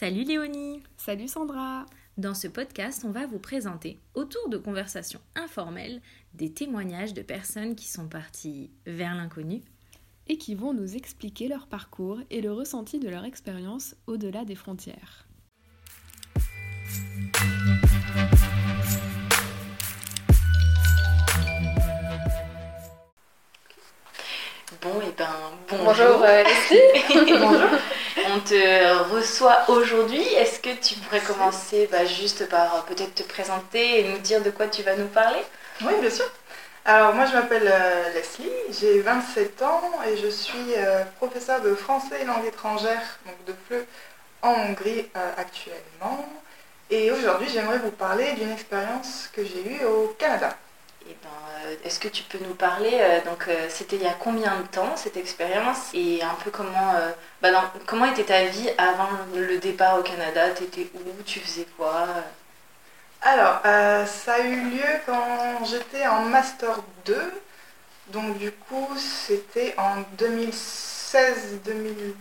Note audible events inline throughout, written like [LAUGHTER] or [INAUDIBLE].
Salut Léonie Salut Sandra Dans ce podcast, on va vous présenter, autour de conversations informelles, des témoignages de personnes qui sont parties vers l'inconnu et qui vont nous expliquer leur parcours et le ressenti de leur expérience au-delà des frontières. Bon, et ben bonjour. Bonjour euh, Leslie. [LAUGHS] [LAUGHS] bonjour. On te reçoit aujourd'hui. Est-ce que tu pourrais commencer bah, juste par euh, peut-être te présenter et nous dire de quoi tu vas nous parler? Oui, bien sûr. Alors moi je m'appelle euh, Leslie, j'ai 27 ans et je suis euh, professeure de français et langue étrangère, donc de FLE, en Hongrie actuellement. Et aujourd'hui j'aimerais vous parler d'une expérience que j'ai eue au Canada. Eh ben, Est-ce que tu peux nous parler, euh, donc euh, c'était il y a combien de temps cette expérience et un peu comment, euh, bah, comment était ta vie avant le départ au Canada? T'étais où? Tu faisais quoi? Alors euh, ça a eu lieu quand j'étais en Master 2, donc du coup c'était en 2016-2017.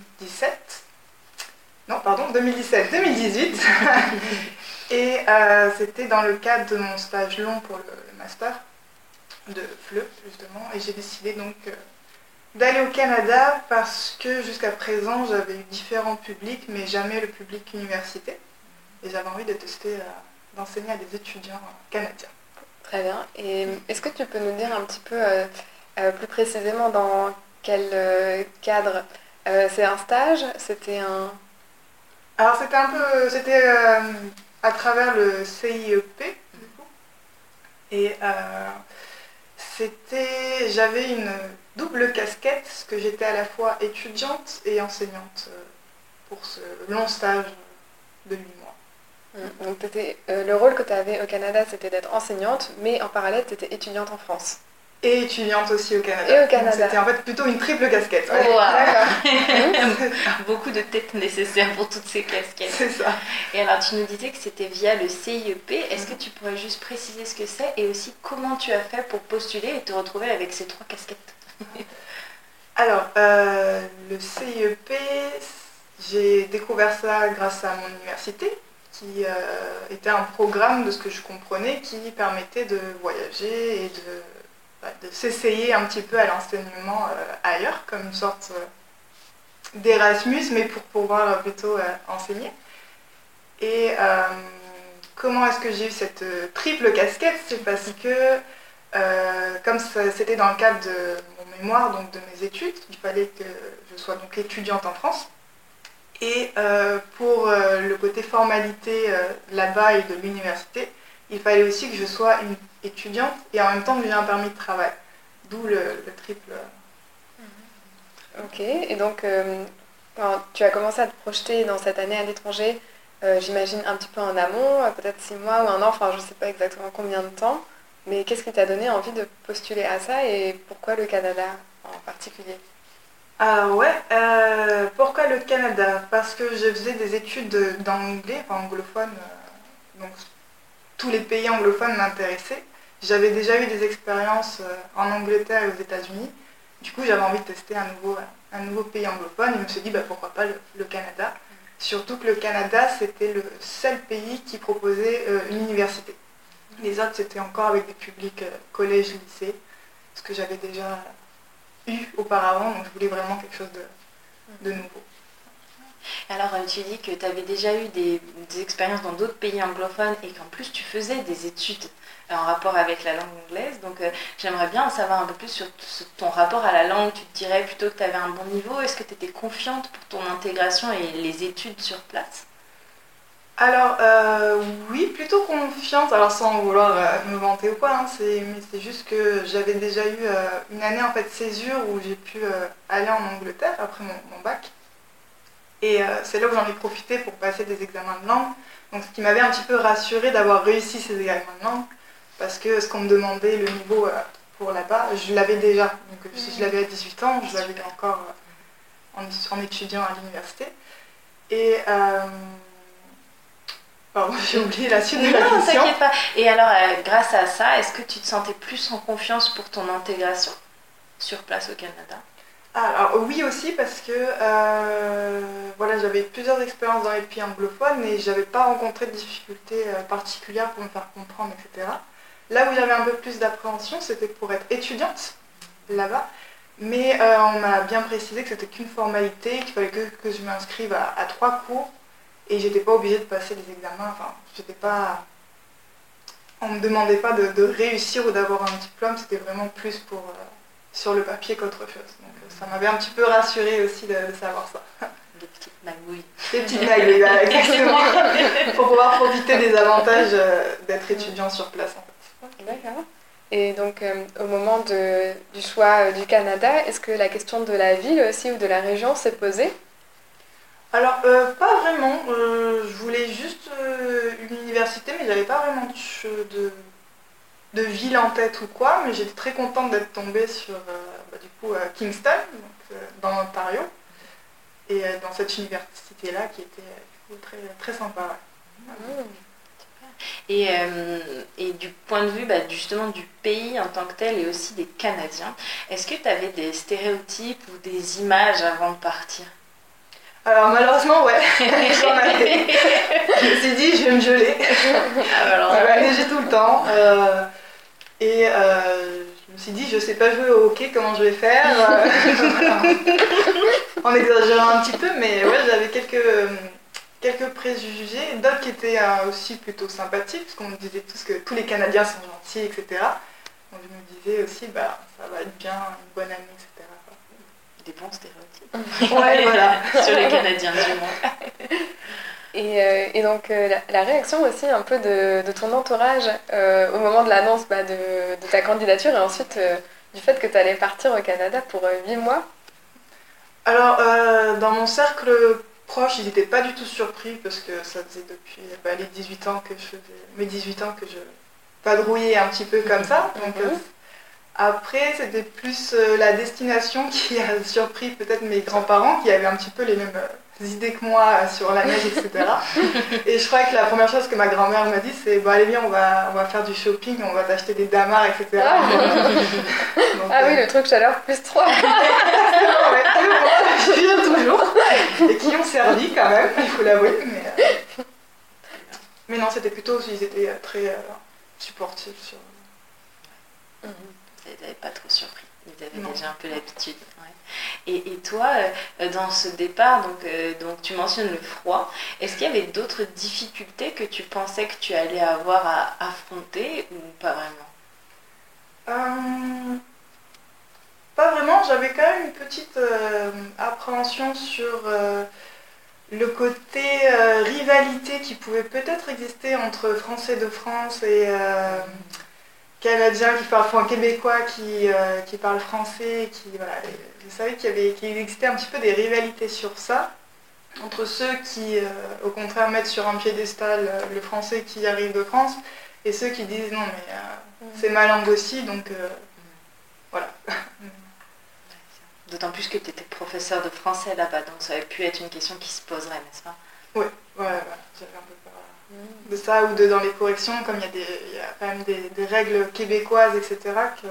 Non, pardon, 2017-2018. [LAUGHS] Et euh, c'était dans le cadre de mon stage long pour le, le master de FLE, justement. Et j'ai décidé donc euh, d'aller au Canada parce que jusqu'à présent j'avais eu différents publics, mais jamais le public université. Et j'avais envie de tester, euh, d'enseigner à des étudiants euh, canadiens. Très bien. Et est-ce que tu peux nous dire un petit peu euh, euh, plus précisément dans quel cadre C'est un stage? C'était un... Alors c'était un peu, c'était à travers le CIEP du coup. Et c'était, j'avais une double casquette, parce que j'étais à la fois étudiante et enseignante euh, pour ce long stage de 8 mois. Mm. Donc euh, le rôle que tu avais au Canada, c'était d'être enseignante, mais en parallèle, tu étais étudiante en France. Et étudiante aussi au Canada. Et au Canada. C'était en fait plutôt une triple casquette. ouais. [LAUGHS] [LAUGHS] Beaucoup de têtes nécessaires pour toutes ces casquettes. C'est ça. Et alors, tu nous disais que c'était via le CIEP. Est-ce que tu pourrais juste préciser ce que c'est et aussi comment tu as fait pour postuler et te retrouver avec ces trois casquettes? [LAUGHS] Alors, euh, le CIEP, j'ai découvert ça grâce à mon université, qui euh, était un programme, de ce que je comprenais, qui permettait de voyager et de, de s'essayer un petit peu à l'enseignement euh, ailleurs, comme une sorte euh, d'Erasmus, mais pour pouvoir euh, plutôt enseigner. Et comment est-ce que j'ai eu cette triple casquette? C'est parce que comme c'était dans le cadre de mon mémoire, donc de mes études, il fallait que je sois donc étudiante en France. Et pour le côté formalité là-bas et de l'université, il fallait aussi que je sois une étudiante et en même temps que j'ai un permis de travail. D'où le, le triple. Ok. Et donc, euh, tu as commencé à te projeter dans cette année à l'étranger, euh, j'imagine un petit peu en amont, euh, peut-être six mois ou un an, enfin je ne sais pas exactement combien de temps. Mais qu'est-ce qui t'a donné envie de postuler à ça et pourquoi le Canada en particulier? Ah ouais, euh, pourquoi le Canada? Parce que je faisais des études d'anglais, enfin anglophone, euh, donc tous les pays anglophones m'intéressaient. J'avais déjà eu des expériences euh, en Angleterre et aux États-Unis. Du coup, j'avais envie de tester un nouveau, pays anglophone et je me suis dit bah, pourquoi pas le, Canada. Surtout que le Canada, c'était le seul pays qui proposait euh, une université. Les autres, c'était encore avec des publics euh, collège, lycée, ce que j'avais déjà eu auparavant, donc je voulais vraiment quelque chose de nouveau. Alors, euh, tu dis que tu avais déjà eu des, expériences dans d'autres pays anglophones et qu'en plus tu faisais des études euh, en rapport avec la langue anglaise. Donc, euh, j'aimerais bien en savoir un peu plus sur, ton rapport à la langue. Tu te dirais plutôt que tu avais un bon niveau. Est-ce que tu étais confiante pour ton intégration et les études sur place? Alors, oui, plutôt confiante, alors sans vouloir me vanter ou quoi, hein, c'est, mais c'est juste que j'avais déjà eu une année en fait césure où j'ai pu aller en Angleterre après mon bac. Et euh, c'est là où j'en ai profité pour passer des examens de langue. Donc, ce qui m'avait un petit peu rassurée d'avoir réussi ces examens de langue, parce que ce qu'on me demandait, le niveau euh, pour là-bas, je l'avais déjà. Donc, euh, si je l'avais à 18 ans, je l'avais encore en, en étudiant à l'université. Et. euh, Pardon, [LAUGHS] j'ai oublié la suite de la Non, question. pas. Et alors, euh, grâce à ça, est-ce que tu te sentais plus en confiance pour ton intégration sur place au Canada? Alors oui aussi parce que euh, voilà, j'avais plusieurs expériences dans les pays anglophones et j'avais pas rencontré de difficultés euh, particulières pour me faire comprendre, etc. Là où j'avais un peu plus d'appréhension, c'était pour être étudiante là-bas. Mais euh, on m'a bien précisé que c'était qu'une formalité, qu'il fallait que, que je m'inscrive à, trois cours et j'étais pas obligée de passer des examens. Enfin, j'étais pas. On me demandait pas de, réussir ou d'avoir un diplôme, c'était vraiment plus pour sur le papier qu'autre chose. Ça m'avait un petit peu rassurée aussi de, de savoir ça. Des petites magouilles. Des petites magouilles, exactement. pour pouvoir profiter des avantages euh, d'être étudiant sur place en fait. D'accord. Et donc, euh, au moment de- du choix euh, du Canada, est-ce que la question de la ville aussi ou de la région s'est posée? Alors, euh, pas vraiment. Je voulais juste une université, mais j'avais pas vraiment de, de, de ville en tête ou quoi. Mais j'étais très contente d'être tombée sur, euh, bah, du coup, à Kingston, donc, euh, dans l'Ontario, et euh, dans cette université-là qui était euh, du coup, très, très sympa. ouais. Et, euh, et du point de vue bah, justement du pays en tant que tel et aussi des Canadiens, est-ce que tu avais des stéréotypes ou des images avant de partir? Alors, malheureusement, ouais, [LAUGHS] j'en avais. Je me suis dit, je vais me geler. Ah, alors, Ça va neiger tout le temps. euh, et euh, je me suis dit, je sais pas jouer au hockey, comment je vais faire euh, [LAUGHS] En exagérant un petit peu, mais ouais, j'avais quelques, quelques préjugés, d'autres qui étaient euh, aussi plutôt sympathiques, parce qu'on me disait tous que tous les Canadiens sont gentils, etc. Donc je me disais aussi, bah, ça va être bien, une bonne année, etc. des bons stéréotypes Ouais, voilà. [LAUGHS] sur les Canadiens du monde. [LAUGHS] Et, euh, et donc, euh, la, la réaction aussi un peu de, de ton entourage euh, au moment de l'annonce bah, de, de ta candidature et ensuite du fait que tu allais partir au Canada pour 8 mois. Alors, dans mon cercle proche, ils n'étaient pas du tout surpris parce que ça faisait depuis bah, les 18 ans que je faisais, mes 18 ans que je vadrouillais un petit peu comme ça. [LAUGHS] Donc, Mhm. euh, après, c'était plus euh, la destination qui a surpris peut-être mes grands-parents qui avaient un petit peu les mêmes euh, idées que moi euh, sur la neige, etc. [LAUGHS] Et je crois que la première chose que ma grand-mère m'a dit, c'est bon, allez, viens, on va, on va faire du shopping, on va t'acheter des damars, etc. Ah. [LAUGHS] Donc, Ah euh, oui, le truc chaleur plus 3. Ouais, [LAUGHS] mais bon, je viens toujours. Et qui ont servi quand même, il faut l'avouer. Mais, euh, mais non, c'était plutôt, ils étaient euh, très euh, supportifs. Sur... Ils n'avaient pas trop surpris. Ils avaient Non. déjà un peu l'habitude. ouais. Et, et toi, euh, dans ce départ, donc, euh, donc tu mentionnes le froid, est-ce qu'il y avait d'autres difficultés que tu pensais que tu allais avoir à affronter ou pas vraiment? Euh, pas vraiment, j'avais quand même une petite euh, appréhension sur euh, le côté euh, rivalité qui pouvait peut-être exister entre Français de France et euh, Canadiens qui parlent, enfin Québécois qui, euh, qui parlent français. Qui, voilà, je savais qu'il y avait, qu'il existait un petit peu des rivalités sur ça, entre ceux qui, euh, au contraire, mettent sur un piédestal euh, le français qui arrive de France et ceux qui disent non, mais euh, c'est ma langue aussi, donc euh, voilà. [LAUGHS] D'autant plus que tu étais professeur de français là-bas, donc ça aurait pu être une question qui se poserait, n'est-ce pas? Ouais, ouais, voilà, j'avais un peu peur euh, de ça ou de dans les corrections, comme il y y a quand même des, des règles québécoises, etc., que,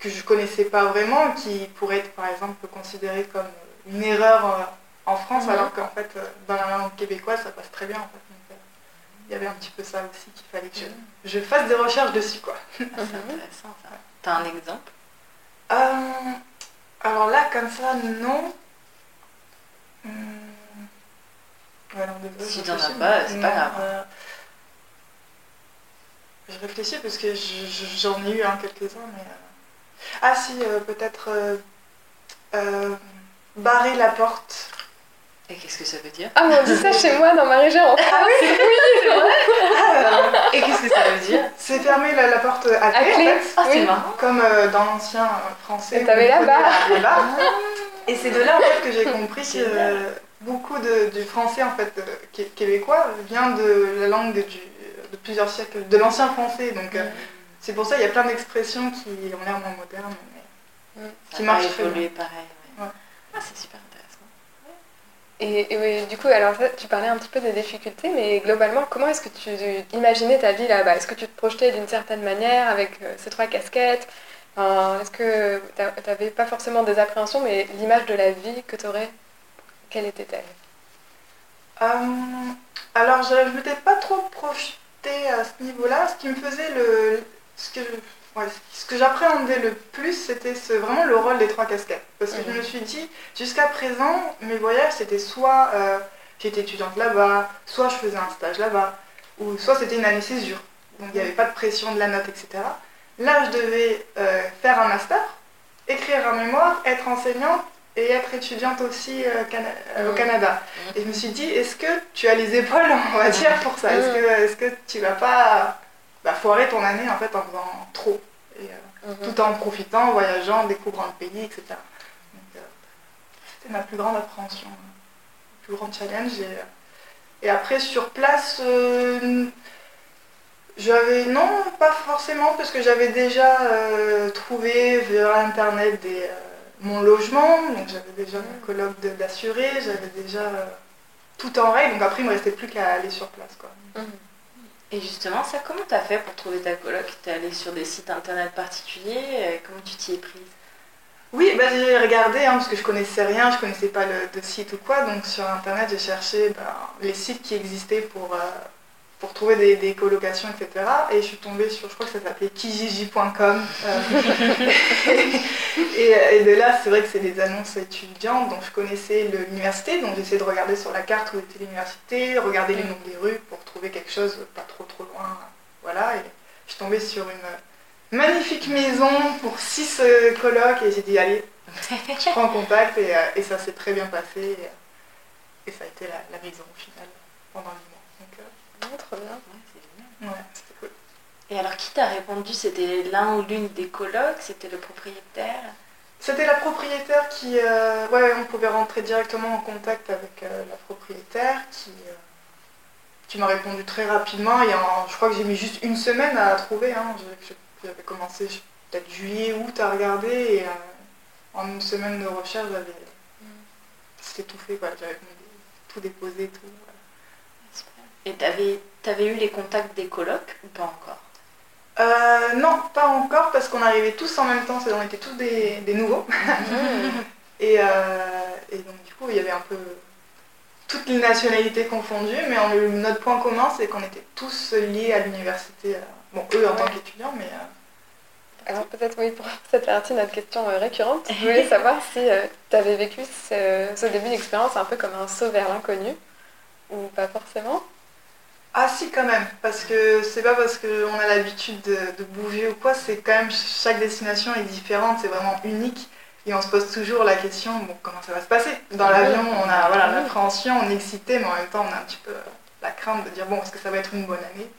que je connaissais pas vraiment, qui pourraient être par exemple considérées comme une erreur euh, en France, Mhm. alors qu'en fait, euh, dans la langue québécoise, ça passe très bien en fait. Donc, euh, il y avait un petit peu ça aussi qu'il fallait que je, je fasse des recherches dessus, quoi. Ah, C'est [LAUGHS] intéressant ça. T'as un exemple? Euh, alors là, comme ça, non. Hum. Ouais, non, désolé, Si je t'en as pas, mais- c'est pas grave. euh, Je réfléchis parce que je- je- j'en ai eu hein, quelques-uns, mais. euh, Ah, si, euh, peut-être. euh, euh, barrer la porte. Et qu'est-ce que ça veut dire? Ah, mais on dit ça chez moi dans ma région. Ah oui, Euh, Et qu'est-ce que ça veut dire? C'est fermer la, la porte à À clé, en fait. Ah, c'est Oui. marrant Comme euh, dans l'ancien français. Et t'avais la barre. la [LAUGHS] barre. Et c'est de là en fait que j'ai compris que euh, beaucoup de, du français en fait euh, qué- québécois vient de la langue du- de plusieurs siècles, de l'ancien français. Donc euh, c'est pour ça qu'il y a plein d'expressions qui ont l'air moins modernes, mais Ça qui a marche pas très évolué pareil. ouais. Ouais. Ah, c'est super intéressant. Et, et oui, du coup, alors ça, tu parlais un petit peu des difficultés, mais globalement, comment est-ce que tu imaginais ta vie là-bas? Est-ce que tu te projetais d'une certaine manière avec euh, ces trois casquettes? Enfin, Est-ce que tu n'avais pas forcément des appréhensions, mais l'image de la vie que tu aurais, quelle était-elle? Alors, je ne m'étais pas trop projetée à ce niveau-là. Ce qui me faisait le... Ce que, ce que j'appréhendais le plus, c'était vraiment le rôle des trois casquettes. Parce que je me suis dit, jusqu'à présent, mes voyages, c'était soit j'étais étudiante là-bas, soit je faisais un stage là-bas, ou soit c'était une année césure. Donc il n'y avait pas de pression de la note, etc. Là, je devais euh, faire un master, écrire un mémoire, être enseignante et être étudiante aussi euh, euh, au Canada. Et je me suis dit, est-ce que tu as les épaules, on va dire, pour ça? Est-ce que, est que tu vas pas bah, foirer ton année en fait en faisant trop et, mhm. Tout en profitant, en voyageant, en découvrant le pays, etc. C'était ma plus grande appréhension grand challenge. Et, après, sur place, euh, j'avais. Non, pas forcément, parce que j'avais déjà euh, trouvé via Internet des, euh, mon logement, donc j'avais déjà mon colloque d'assuré, j'avais déjà tout en règle, donc après, il me restait plus qu'à aller sur place. Quoi. Mmh. Et justement, ça, comment tu as fait pour trouver ta coloc? Tu es allé sur des sites internet particuliers Comment tu t'y es prise? Oui, bah, j'ai regardé, hein, parce que je connaissais rien, je connaissais pas le, de site ou quoi, donc sur internet j'ai cherché bah, les sites qui existaient pour, euh, pour trouver des, colocations, etc. Et je suis tombée sur, je crois que ça s'appelait kijiji.com. [LAUGHS] Euh, et, de là, c'est vrai que c'est des annonces étudiantes, donc je connaissais l'université, donc j'essayais de regarder sur la carte où était l'université, regarder les noms des rues pour trouver quelque chose pas trop trop loin. Voilà, et je suis tombée sur une magnifique maison pour six euh, colocs et j'ai dit allez, je prends contact et, euh, ça s'est très bien passé et, ça a été la, maison au final pendant le euh, bien. Ouais, cool. Et alors qui t'a répondu? C'était l'un ou l'une des colocs C'était le propriétaire? C'était la propriétaire qui... ouais, on pouvait rentrer directement en contact avec la propriétaire qui qui m'a répondu très rapidement. Et je crois que j'ai mis juste une semaine à trouver. Hein. J'avais commencé peut-être juillet, août à regarder et euh, en une semaine de recherche, j'avais. C'était tout fait, J'avais tout déposé, tout. Et t'avais avais eu les contacts des colocs ou pas encore? Euh, Non, pas encore parce qu'on arrivait tous en même temps, on était tous des, nouveaux. [LAUGHS] et, euh, et, donc du coup, il y avait un peu toutes les nationalités confondues, mais notre point commun, c'est qu'on était tous liés à l'université. Bon, eux en tant qu'étudiants, mais. Euh, Alors peut-être oui, pour cette partie, notre question euh, récurrente, je voulais [LAUGHS] savoir si euh, tu avais vécu ce, début d'expérience un peu comme un saut vers l'inconnu, ou pas forcément? Ah si quand même, parce que c'est pas parce qu'on a l'habitude de, bouger ou quoi, c'est quand même chaque destination est différente, c'est vraiment unique. Et on se pose toujours la question, bon, comment ça va se passer? Dans l'avion, on a voilà, l'appréhension, on est excité, mais en même temps, on a un petit peu la crainte de dire, bon, est-ce que ça va être une bonne année?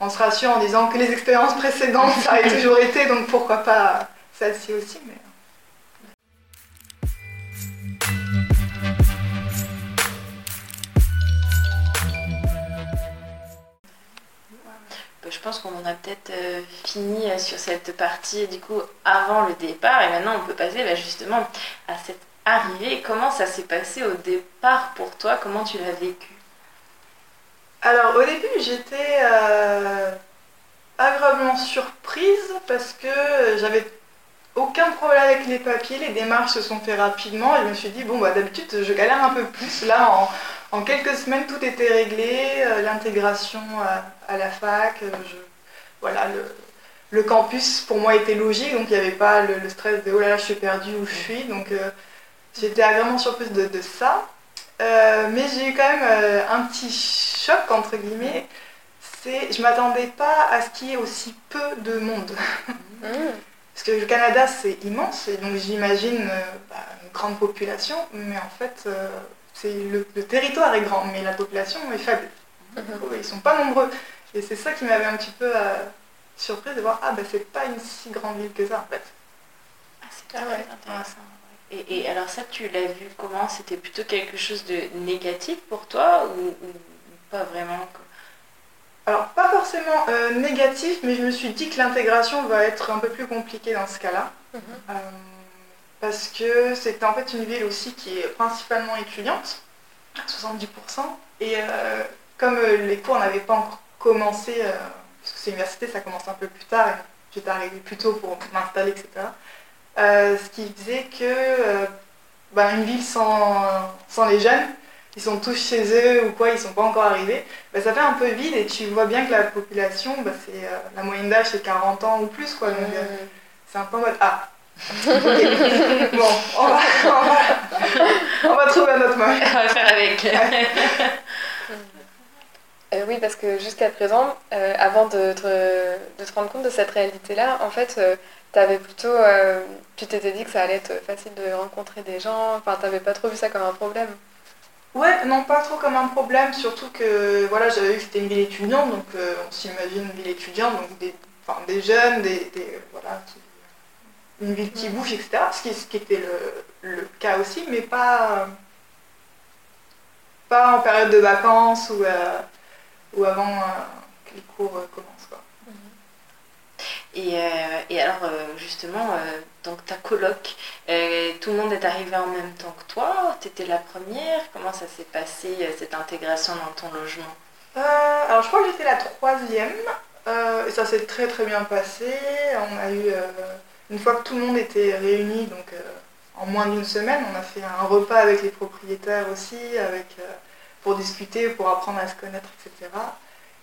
On se rassure en disant que les expériences précédentes, ça a [LAUGHS] toujours été, donc pourquoi pas celle-ci aussi. Mais... Je pense qu'on en a peut-être euh, fini euh, sur cette partie du coup avant le départ et maintenant on peut passer bah, justement à cette arrivée. Comment ça s'est passé au départ pour toi? Comment tu l'as vécu? Alors au début j'étais euh, agréablement surprise parce que j'avais aucun problème avec les papiers, les démarches se sont faites rapidement et je me suis dit bon bah d'habitude je galère un peu plus. Là en, quelques semaines tout était réglé, euh, l'intégration à, la fac, euh, voilà le, campus pour moi était logique donc il n'y avait pas le, stress de oh là là je suis perdue où je suis donc j'étais agréablement surprise de ça. Euh, mais j'ai eu quand même euh, un petit choc, entre guillemets. C'est, je m'attendais pas à ce qu'il y ait aussi peu de monde. Mm. [LAUGHS] Parce que le Canada, c'est immense, et donc j'imagine euh, bah, une grande population, mais en fait, c'est le, territoire est grand, mais la population est faible. Mm-hmm. Ils ne sont pas nombreux. Et c'est ça qui m'avait un petit peu surprise de voir, ah ben c'est pas une si grande ville que ça en fait. Ah, c'est très intéressant. Et, alors ça, tu l'as vu comment? C'était plutôt quelque chose de négatif pour toi ou, pas vraiment Alors pas forcément euh, négatif, mais je me suis dit que l'intégration va être un peu plus compliquée dans ce cas-là. Mhm. Euh, parce que c'est en fait une ville aussi qui est principalement étudiante, à 70%. Et euh, comme les cours n'avaient pas encore commencé, parce que c'est université, ça commence un peu plus tard, et j'étais arrivée plus tôt pour m'installer, etc. Euh, ce qui faisait que euh, bah, une ville sans, sans, les jeunes, ils sont tous chez eux ou quoi, ils sont pas encore arrivés, bah, ça fait un peu vide et tu vois bien que la population, bah, c'est la moyenne d'âge c'est 40 ans ou plus quoi. Donc c'est un peu en mode ah. [LAUGHS] bon, on va, on va, trouver un autre moyen. On va faire avec. [LAUGHS] Euh, oui, parce que jusqu'à présent, euh, avant de te, de te, rendre compte de cette réalité-là, en fait, euh, avais plutôt, tu t'étais dit que ça allait être facile de rencontrer des gens, enfin, t'avais pas trop vu ça comme un problème Ouais, non, pas trop comme un problème, surtout que voilà, j'avais vu que c'était une ville étudiante, donc on s'imagine une ville étudiante, donc des, enfin, des jeunes, des, des voilà, une ville qui bouge, etc. Ce qui, ce qui était le, le, cas aussi, mais pas, pas en période de vacances ou ou avant euh, que les cours euh, commencent. Quoi. Et, euh, et, alors, justement, donc ta coloc, tout le monde est arrivé en même temps que toi Tu étais la première Comment ça s'est passé, cette intégration dans ton logement? Alors, je crois que j'étais la troisième. et ça s'est très très bien passé. On a eu, une fois que tout le monde était réuni, donc en moins d'une semaine, on a fait un repas avec les propriétaires aussi, avec pour discuter, pour apprendre à se connaître, etc.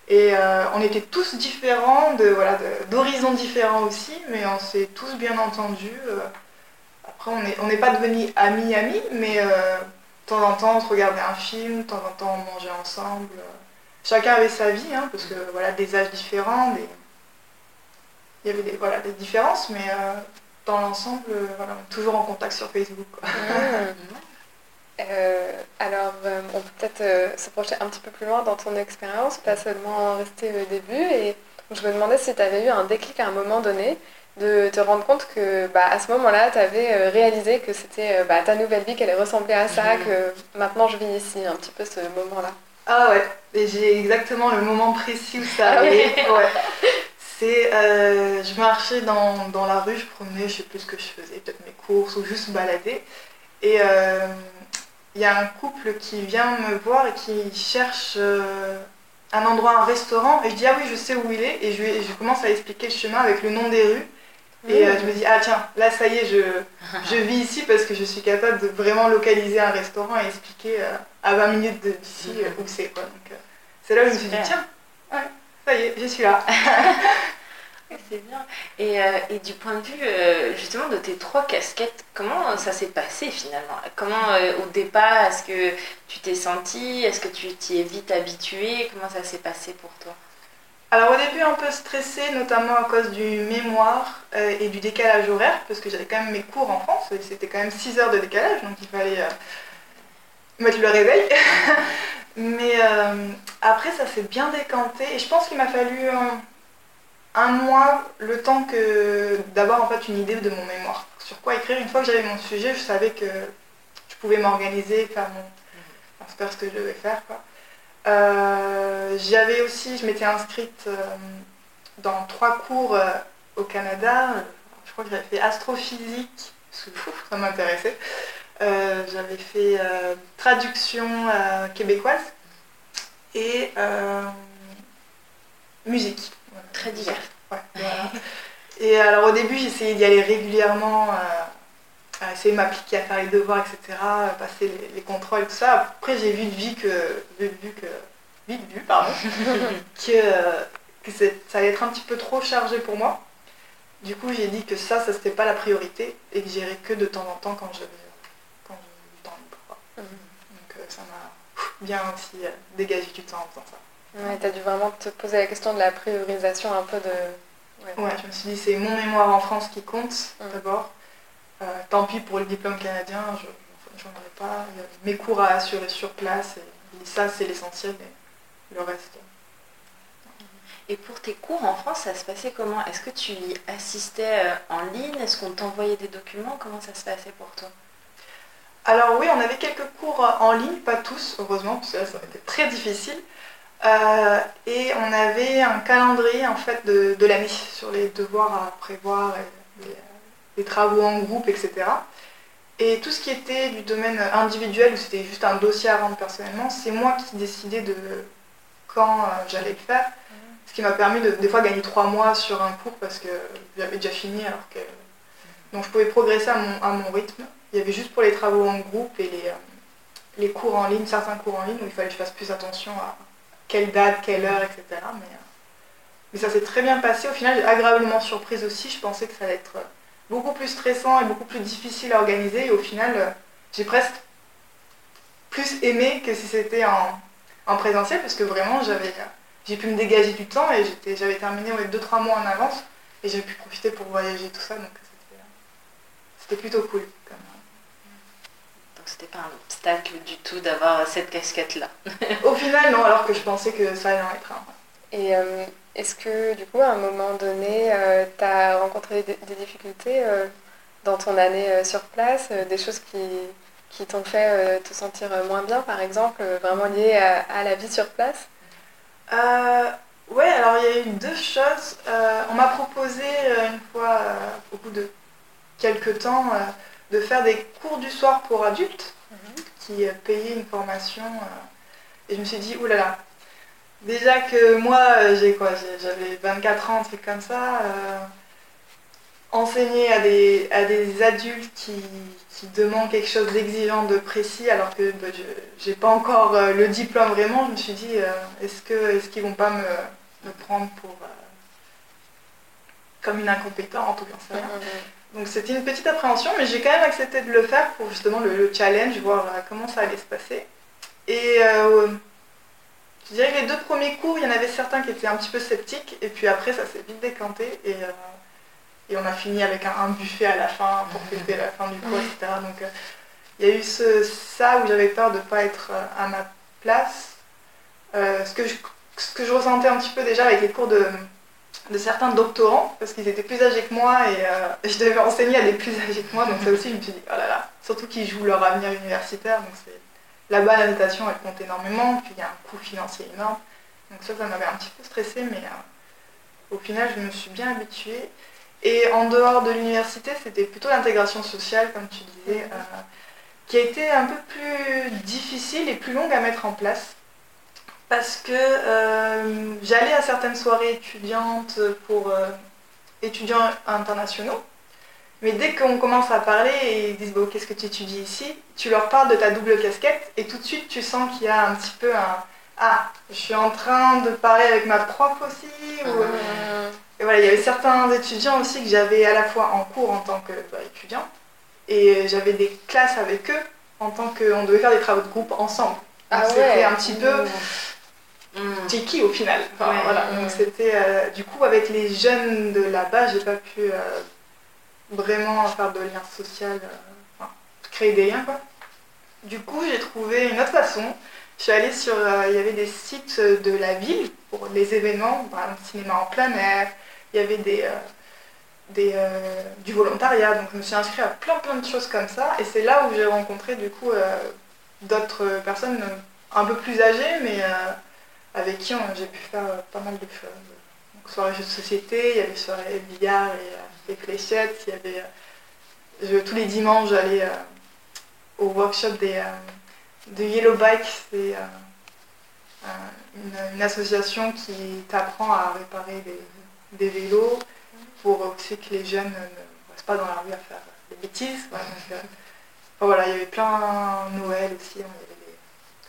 Et euh, on était tous différents, de, voilà, d'horizons différents aussi, mais on s'est tous bien entendus. Euh. après, on n'est on pas devenus amis, amis, mais euh, de temps en temps, on se regardait un film, de temps en temps, on mangeait ensemble. Chacun avait sa vie, hein, parce que voilà, des âges différents. Il y avait des, voilà, des différences, mais dans l'ensemble, voilà, on est toujours en contact sur Facebook. [LAUGHS] Euh, alors, euh, on peut peut-être euh, se projeter un petit peu plus loin dans ton expérience, pas seulement rester au début. Et je me demandais si tu avais eu un déclic à un moment donné de te rendre compte que bah, à ce moment-là, tu avais réalisé que c'était bah, ta nouvelle vie, qu'elle ressemblait à ça, mhm. que maintenant je vis ici, un petit peu ce moment-là. Ah ouais, et j'ai exactement le moment précis où ça ah arrivait. ouais. [LAUGHS] C'est, je marchais dans, dans, la rue, je promenais, je sais plus ce que je faisais, peut-être mes courses ou juste balader. Et il y a un couple qui vient me voir et qui cherche euh, un endroit, un restaurant. Et je dis, ah oui, je sais où il est. Et je, je commence à expliquer le chemin avec le nom des rues. Et euh, je me dis, ah tiens, là ça y est, je, je [LAUGHS] vis ici parce que je suis capable de vraiment localiser un restaurant et expliquer euh, à 20 minutes d'ici où c'est. Donc c'est là où je me suis dit, tiens, ouais, ça y est, je suis là. [LAUGHS] C'est bien. Et, euh, et, du point de vue euh, justement de tes trois casquettes, comment ça s'est passé finalement? Comment euh, au départ est-ce que tu t'es senti Est-ce que tu t'y es vite habitué Comment ça s'est passé pour toi? Alors au début un peu stressée, notamment à cause du mémoire et du décalage horaire, parce que j'avais quand même mes cours en France, c'était quand même 6 heures de décalage, donc il fallait mettre le réveil. [LAUGHS] Mais après ça s'est bien décanté, et je pense qu'il m'a fallu un mois le temps que d'avoir en fait une idée de mon mémoire. Sur quoi écrire. Une fois que j'avais mon sujet, je savais que je pouvais m'organiser, faire mon. ce que je devais faire. Euh, j'avais aussi, je m'étais inscrite euh, dans trois cours euh, au Canada. Je crois que j'avais fait astrophysique, parce que ça m'intéressait. J'avais fait traduction québécoise et passer Très divers. [LAUGHS] Et alors au début, j'essayais d'y aller régulièrement, euh, à essayer de m'appliquer à faire les devoirs, etc., passer les, contrôles, tout ça. Après, j'ai vite vu que, vu, que, vite vu, pardon, [LAUGHS] que, ça allait être un petit peu trop chargé pour moi. Du coup, j'ai dit que ça, ça c'était pas la priorité et que j'irais que de temps en temps quand j'avais du temps libre. Mmh. Donc euh, ça m'a bien aussi euh, dégagé du temps en faisant ça. Ouais, t'as dû vraiment te poser la question de la priorisation un peu de. Ouais, je me suis dit, c'est mon mémoire en France qui compte mm. d'abord. Euh, tant pis pour le diplôme canadien, je n'en aurai pas. mes cours à assurer sur place, et, ça c'est l'essentiel, mais le reste. Et pour tes cours en France, ça se passait comment? Est-ce que tu y assistais euh, en ligne? Est-ce qu'on t'envoyait des documents? Comment ça se passait pour toi? Alors oui, on avait quelques cours en ligne, pas tous, heureusement, parce que là, ça aurait été très difficile. Euh, et on avait un calendrier en fait de, l'année sur les devoirs à prévoir, les, travaux en groupe, etc. Et tout ce qui était du domaine individuel, où c'était juste un dossier à rendre personnellement, c'est moi qui décidais de quand euh, j'allais le faire. Ce qui m'a permis de des fois gagner trois mois sur un cours parce que j'avais déjà fini alors que. Donc je pouvais progresser à mon, à mon, rythme. Il y avait juste pour les travaux en groupe et les, les cours en ligne, certains cours en ligne où il fallait que je fasse plus attention à quelle date, quelle heure, etc. Mais, euh, mais ça s'est très bien passé. Au final, j'ai agréablement surprise aussi. Je pensais que ça allait être euh, beaucoup plus stressant et beaucoup plus difficile à organiser. Et au final, euh, j'ai presque plus aimé que si c'était en, en présentiel parce que vraiment, j'avais, j'ai pu me dégager du temps et j'étais, j'avais terminé 2-3 mois en avance et j'ai pu profiter pour voyager, tout ça. Donc c'était, plutôt cool. Quand même c'était pas un obstacle du tout d'avoir cette casquette-là. Au final, non, alors que je pensais que ça allait en être un. Et euh, est-ce que, du coup, à un moment donné, euh, tu as rencontré des, difficultés euh, dans ton année sur place, des choses qui, qui t'ont fait te sentir moins bien, par exemple, vraiment liées à, la vie sur place? Oui, alors il y a eu deux choses. on m'a proposé une fois, au bout de quelques temps, de faire des cours du soir pour adultes mhm. qui payaient une formation. Euh, et je me suis dit, oulala, déjà que moi, euh, j'ai quoi J'avais 24 ans, un truc comme ça. Euh, enseigner à des, à des adultes qui, demandent quelque chose d'exigeant, de précis, alors que bah, je n'ai pas encore le diplôme vraiment, je me suis dit, est-ce qu'ils est qu'ils vont pas me, me prendre pour comme une incompétente ou comme ça donc c'était une petite appréhension, mais j'ai quand même accepté de le faire pour justement le, challenge, voir euh, comment ça allait se passer. Et euh, je dirais que les deux premiers cours, il y en avait certains qui étaient un petit peu sceptiques, et puis après ça s'est vite décanté, et, euh, on a fini avec un, buffet à la fin pour fêter la fin du cours, etc. Donc il y a eu ça où j'avais peur de ne pas être à ma place. ce, que ce que je ressentais un petit peu déjà avec les cours de de certains doctorants, parce qu'ils étaient plus âgés que moi et euh, je devais enseigner à des plus âgés que moi, donc ça aussi je me suis dit, oh là là, surtout qu'ils jouent leur avenir universitaire, donc là-bas la notation elle compte énormément, puis il y a un coût financier énorme, donc ça ça m'avait un petit peu stressé, mais euh, au final je me suis bien habituée. Et en dehors de l'université, c'était plutôt l'intégration sociale, comme tu disais, euh, qui a été un peu plus difficile et plus longue à mettre en place parce que euh, j'allais à certaines soirées étudiantes pour euh, étudiants internationaux. Mais dès qu'on commence à parler et ils disent bon, qu'est-ce que tu étudies ici, tu leur parles de ta double casquette et tout de suite tu sens qu'il y a un petit peu un ah, je suis en train de parler avec ma prof aussi. Ah. Et voilà, il y avait certains étudiants aussi que j'avais à la fois en cours en tant qu'étudiant bah, et j'avais des classes avec eux en tant qu'on devait faire des travaux de groupe ensemble. Ah c'était un petit peu. Mmh. qui au final. voilà. Donc c'était euh, du coup avec les jeunes de là-bas, j'ai pas pu euh, vraiment faire de lien social, euh, créer des liens quoi. Du coup j'ai trouvé une autre façon. Je suis allée sur, il y avait des sites de la ville pour les événements, par exemple cinéma en plein air, il y avait des, des du volontariat, donc je me suis inscrite à plein plein de choses comme ça, et c'est là où j'ai rencontré du coup d'autres personnes un peu plus âgées, mais avec qui j'ai pu faire euh, pas mal de choses. Donc, soirée jeux de société, il y avait soirée billard et, euh, fléchettes, il y avait, euh, tous les dimanches j'allais au workshop des, de Yellow Bike, c'est une, association qui t'apprend à réparer des, vélos pour aussi que les jeunes ne restent pas dans la rue à faire des bêtises. voilà, il y avait plein Noël aussi,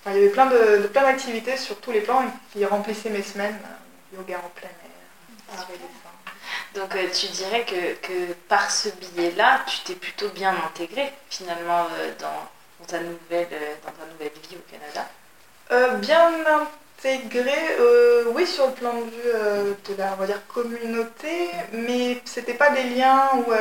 il y avait plein de, plein d'activités sur tous les plans qui remplissaient mes semaines. Euh, yoga en plein air, Donc euh, tu dirais que, par ce billet-là, tu t'es plutôt bien intégré finalement euh, dans, ta nouvelle, dans ta nouvelle vie au Canada? Bien intégré, oui, sur le plan de vue de la on va dire, communauté, mais c'était pas des liens où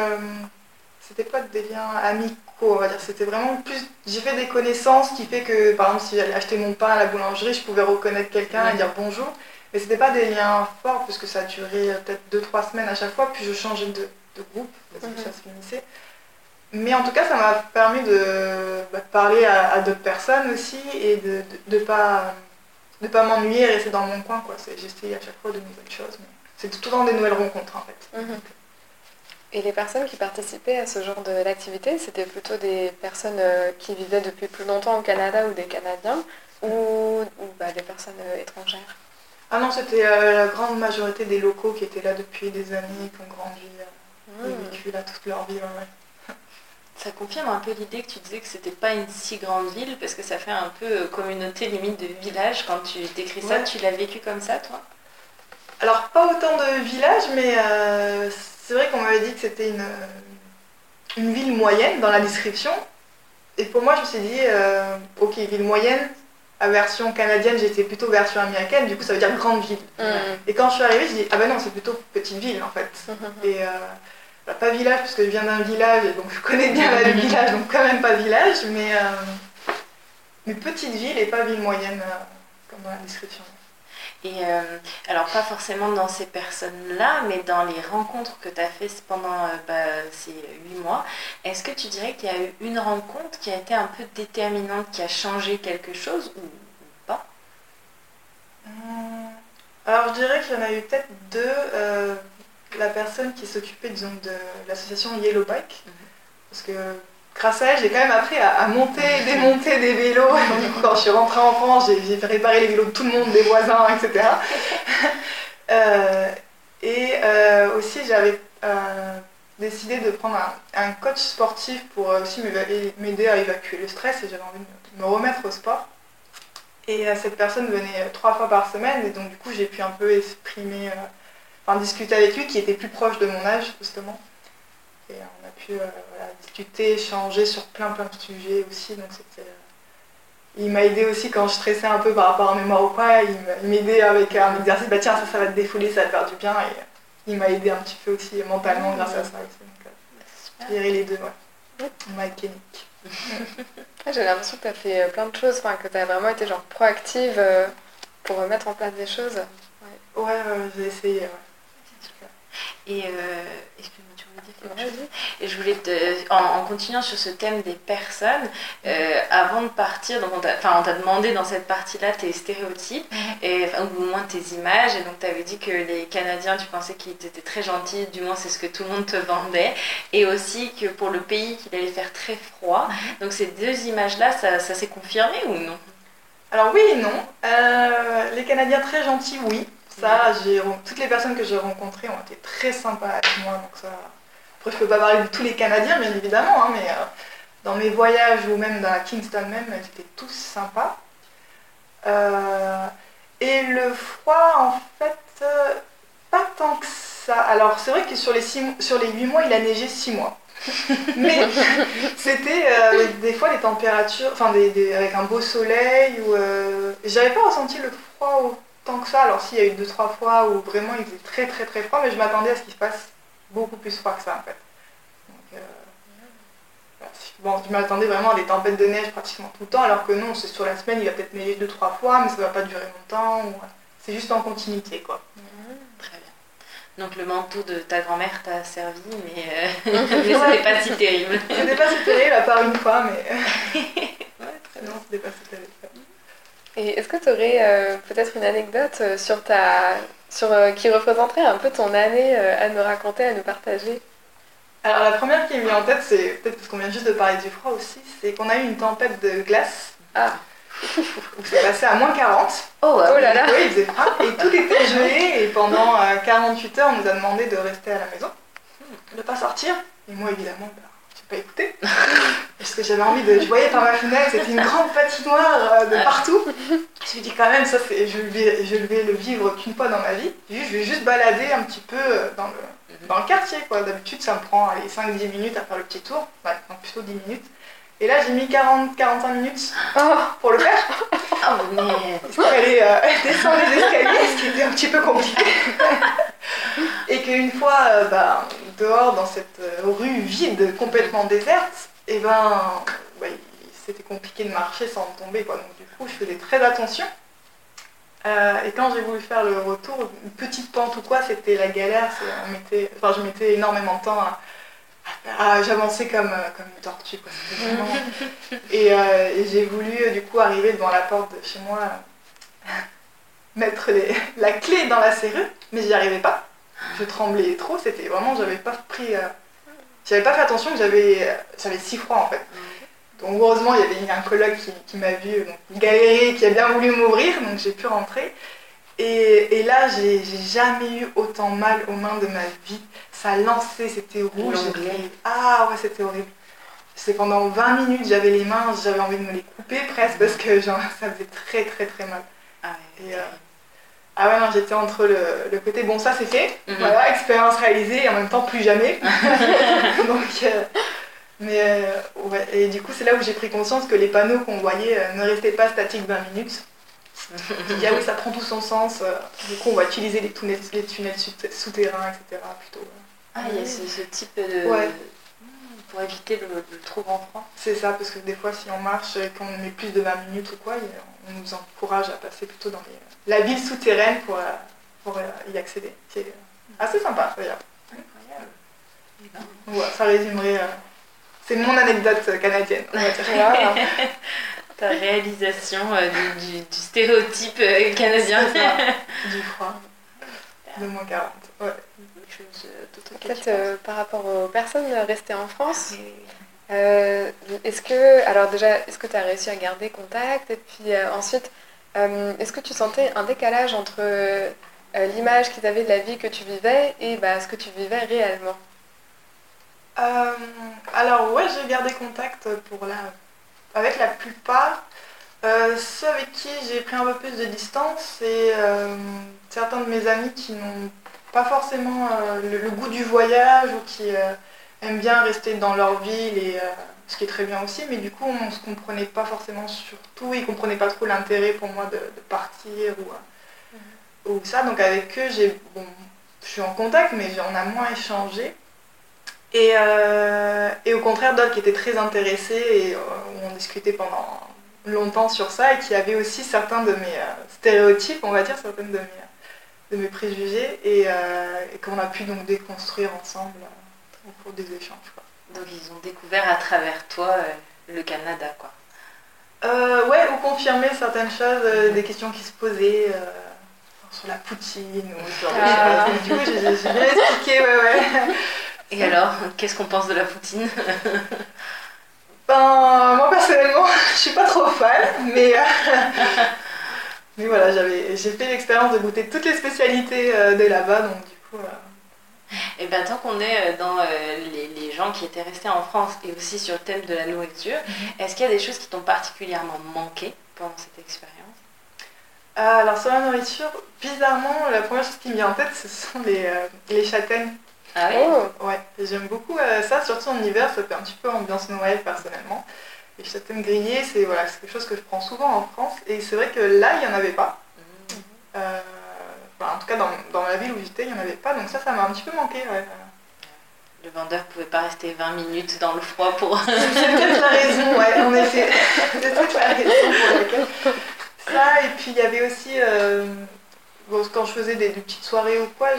c'était pas des liens amicaux, on va dire. C'était vraiment plus. J'ai fait des connaissances qui fait que, par exemple, si j'allais acheter mon pain à la boulangerie, je pouvais reconnaître quelqu'un et dire bonjour. Mais c'était pas des liens forts, puisque ça a duré euh, peut-être 2-3 semaines à chaque fois, puis je changeais de, groupe, parce que ça se finissait. Mais en tout cas, ça m'a permis de, bah, parler à, d'autres personnes aussi et de ne pas, de pas m'ennuyer et rester dans mon coin. J'essayais à chaque fois de nouvelles choses. Mais c'est tout le temps des nouvelles rencontres en fait. Mhm. Et les personnes qui participaient à ce genre d'activité, c'était plutôt des personnes euh, qui vivaient depuis plus longtemps au Canada ou des Canadiens ou, bah, des personnes euh, étrangères Ah non, c'était euh, la grande majorité des locaux qui étaient là depuis des années, qui ont grandi, qui ont hmm. vécu là toute leur vie. Ça ça confirme un peu l'idée que tu disais que c'était pas une si grande ville, parce que ça fait un peu communauté limite de village. Quand tu décris ça, Ouais. tu l'as vécu comme ça, toi? Alors, pas autant de villages, mais euh, c'est vrai qu'on m'avait dit que c'était une, une ville moyenne dans la description. Et pour moi, je me suis dit, euh, ok, ville moyenne, à version canadienne, j'étais plutôt version américaine, du coup, ça veut dire grande ville. Mhm. Et quand je suis arrivée, je dis, ah ben non, c'est plutôt petite ville en fait. Et euh, bah, pas village, parce que je viens d'un village, et donc je connais bien le village, donc quand même pas village, mais, euh, mais petite ville et pas ville moyenne, euh, comme dans la description. Et euh, alors, pas forcément dans ces personnes-là, mais dans les rencontres que tu as faites pendant euh, bah, ces huit mois, est-ce que tu dirais qu'il y a eu une rencontre qui a été un peu déterminante, qui a changé quelque chose ou pas? Hum, Alors je dirais qu'il y en a eu peut-être deux. euh, la personne qui s'occupait disons, de l'association Yellow Bike, Mhm. parce que grâce à elle, j'ai quand même appris à, à monter et démonter des vélos. Du coup, quand je suis rentrée en France, j'ai réparé les vélos de tout le monde, des voisins, etc. [LAUGHS] Euh, et euh, aussi, j'avais euh, décidé de prendre un, un coach sportif pour euh, aussi m'aider à évacuer le stress et j'avais envie de me remettre au sport. Et euh, cette personne venait euh, trois fois par semaine et donc du coup j'ai pu un peu exprimer, euh, enfin discuter avec lui qui était plus proche de mon âge justement. Et on a pu euh, voilà, discuter, échanger sur plein plein de sujets aussi. Donc c'était, euh, Il m'a aidé aussi quand je stressais un peu par rapport à mes mémoire ou quoi. Il m'a- il m'aidait avec un exercice, bah tiens ça ça va te défouler, ça va te faire du bien. Et euh, il m'a aidé un petit peu aussi mentalement grâce à ça aussi. Donc, je dirais les deux, ouais. [LAUGHS] Ah, J'ai l'impression que tu as fait plein de choses, enfin, que tu as vraiment été genre proactive euh, pour mettre en place des choses. Ouais, ouais, j'ai essayé. ouais. Et euh, excuse-moi, tu Et je voulais te, en, en continuant sur ce thème des personnes, euh, avant de partir, donc on t'a, enfin, demandé dans cette partie-là tes stéréotypes, et, enfin, ou au moins tes images, et donc tu avais dit que les Canadiens, tu pensais qu'ils étaient très gentils, du moins c'est ce que tout le monde te vendait, et aussi que pour le pays, qu'il allait faire très froid. Donc ces deux images-là, ça, ça s'est confirmé ou non? Alors oui et non. Euh, les Canadiens très gentils, oui. Ça, j'ai toutes les personnes que j'ai rencontrées ont été très sympas avec moi. Donc ça... Après, je peux pas parler de tous les Canadiens, bien évidemment, hein, mais euh, dans mes voyages ou même dans Kingston même, ils étaient tous sympas. Euh, et le froid, en fait, euh, pas tant que ça. Alors c'est vrai que sur les, six, sur les 8 mois, il a neigé 6 mois. [LAUGHS] Mais [LAUGHS] c'était des fois les températures, enfin des, des- avec un beau soleil, ou euh, j'avais pas ressenti le froid autant que ça. Alors s'il y a eu deux trois fois où vraiment il faisait très très très froid, mais je m'attendais à ce qu'il se passe beaucoup plus froid que ça en fait. Donc, euh, bon, je m'attendais vraiment à des tempêtes de neige pratiquement tout le temps, alors que non, c'est sur la semaine, il va peut-être neiger deux trois fois, mais ça va pas durer longtemps. ou- C'est juste en continuité quoi. Très bien. Donc le manteau de ta grand-mère t'a servi, mais, euh, [LAUGHS] [LAUGHS] mais c'était pas si terrible. C'était pas si terrible à part une fois, mais [LAUGHS] Ouais, très bien. non, c'était pas si terrible. Et est-ce que tu aurais peut-être une anecdote euh, sur ta... Sur, euh, qui représenterait un peu ton année euh, à nous raconter, à nous partager. Alors la première qui me vient en tête, c'est peut-être parce qu'on vient juste de parler du froid aussi, c'est qu'on a eu une tempête de glace. Ah, où c'est passé à moins 40. Oh, oh là là Oui, il faisait froid. Et tout était gelé. Et pendant euh, 48 heures, on nous a demandé de rester à la maison, de ne pas sortir. Et moi évidemment, bah, pas écouté parce que j'avais envie de. Je voyais par ma fenêtre, c'était une grande patinoire euh, de partout. Je me suis dit quand même, ça je, vais, je vais le vivre qu'une fois dans ma vie. Je vais juste balader un petit peu euh, dans le, dans le quartier. D'habitude, ça me prend allez, 5-10 minutes à faire le petit tour, non, plutôt 10 minutes. Et là, j'ai mis 40-45 minutes Oh, pour le faire. Oh, mais... Il fallait euh, descendre les escaliers, ce qui était un petit peu compliqué. [LAUGHS] et qu'une fois euh, bah, dehors dans cette euh, rue vide, complètement déserte, et ben ouais, il- c'était compliqué de marcher sans tomber. Quoi. Donc du coup, je faisais très attention. Euh, et quand j'ai voulu faire le retour, une petite pente ou quoi, c'était la galère. c'est- on mettait- enfin, je mettais énormément de temps à, à- j'avançais comme, euh, comme une tortue. Quoi. C'était vraiment- et, euh, et j'ai voulu euh, du coup arriver devant la porte de chez moi, euh, mettre les- la clé dans la serrure, mais j'y arrivais pas. Je tremblais trop, c'était vraiment, j'avais pas pris, euh, j'avais pas fait attention que j'avais, j'avais si froid en fait. Donc heureusement il y avait un collègue qui, qui m'a vu galérer, qui a bien voulu m'ouvrir, donc j'ai pu rentrer. Et, et là j'ai j'ai jamais eu autant mal aux mains de ma vie. Ça lançait, c'était rouge. Ah ouais c'était horrible. c'est pendant 20 minutes, j'avais les mains, j'avais envie de me les couper presque parce que genre, [LAUGHS] ça faisait très très très mal. Ah, Et, euh, ah ouais, non, j'étais entre le, le côté bon, ça c'est fait, Mhm. voilà, expérience réalisée et en même temps plus jamais. [LAUGHS] [LAUGHS] Donc, euh, mais euh, ouais, et du coup, c'est là où j'ai pris conscience que les panneaux qu'on voyait ne restaient pas statiques 20 minutes. Je dis, ah oui, ça prend tout son sens. Du coup, on va utiliser les tunnels, les tunnels sou- souterrains, etc. Plutôt. Ah, il y a ce, ce type de. Ouais. Pour éviter le, le trop grand froid. C'est ça, parce que des fois, si on marche et qu'on met plus de 20 minutes ou quoi, on nous encourage à passer plutôt dans les- la ville souterraine pour, euh, pour euh, y accéder. C'est assez sympa, d'ailleurs. Incroyable. Voilà, ça résumerait. euh, c'est mon anecdote canadienne, on va dire. [LAUGHS] Voilà. Ta réalisation euh, du, du- du stéréotype canadien. [LAUGHS] Du froid. De moins 40. Ouais. Quelque chose euh, d'autre En fait, euh, par rapport aux personnes restées en France, penses Oui, oui, oui. euh, est-ce que, alors déjà, est-ce que tu as réussi à garder contact? Et puis euh, ensuite, euh, est-ce que tu sentais un décalage entre euh, l'image qu'ils avaient de la vie que tu vivais et bah, ce que tu vivais réellement? Euh, alors ouais, j'ai gardé contact pour la... avec la plupart. Euh, ceux avec qui j'ai pris un peu plus de distance, c'est euh, certains de mes amis qui n'ont pas forcément euh, le, goût du voyage ou qui euh, aiment bien rester dans leur ville, et, euh, ce qui est très bien aussi, mais du coup on se comprenait pas forcément sur tout, ils comprenaient pas trop l'intérêt pour moi de, partir ou, ou ça. Donc avec eux, j'ai, bon, je suis en contact, mais on a moins échangé. Et, et au contraire, d'autres qui étaient très intéressés et euh, on discutait pendant longtemps sur ça et qui avaient aussi certains de mes stéréotypes, on va dire, certaines de mes, de mes préjugés et, euh, et qu'on a pu donc déconstruire ensemble euh, au cours des échanges. Quoi. Donc ils ont découvert à travers toi euh, le Canada, quoi. Ouais, ou confirmer certaines choses, des questions qui se posaient sur la poutine ou ce genre de Ah. choses. Et du coup, j'ai bien expliqué, ouais, ouais. [LAUGHS] Et alors, qu'est-ce qu'on pense de la poutine [LAUGHS] Ben, moi personnellement, [LAUGHS] je suis pas trop fan, mais, mais voilà, j'avais, j'ai fait l'expérience de goûter toutes les spécialités euh, de là-bas, donc du coup, euh, Et bien tant qu'on est euh, dans euh, les, les gens qui étaient restés en France et aussi sur le thème de la nourriture, est-ce qu'il y a des choses qui t'ont particulièrement manqué pendant cette expérience? Alors sur la nourriture, bizarrement, la première chose qui me vient en tête, ce sont les, euh, les châtaignes. Ah oui? Oh, Ouais, j'aime beaucoup euh, ça, surtout en hiver, ça fait un petit peu ambiance Noël personnellement. Les châtaignes grillées, c'est voilà, c'est quelque chose que je prends souvent en France, et c'est vrai que là, il n'y en avait pas. Mmh. Euh, enfin, en tout cas, dans, dans la ville où j'étais, il n'y en avait pas, donc ça, ça m'a un petit peu manqué. ouais. Le vendeur pouvait pas rester 20 minutes dans le froid pour... [LAUGHS] C'est peut-être la raison, ouais, en effet. C'est [LAUGHS] peut-être la raison pour laquelle. Ça, et puis il y avait aussi, euh, quand je faisais des, petites soirées ou quoi,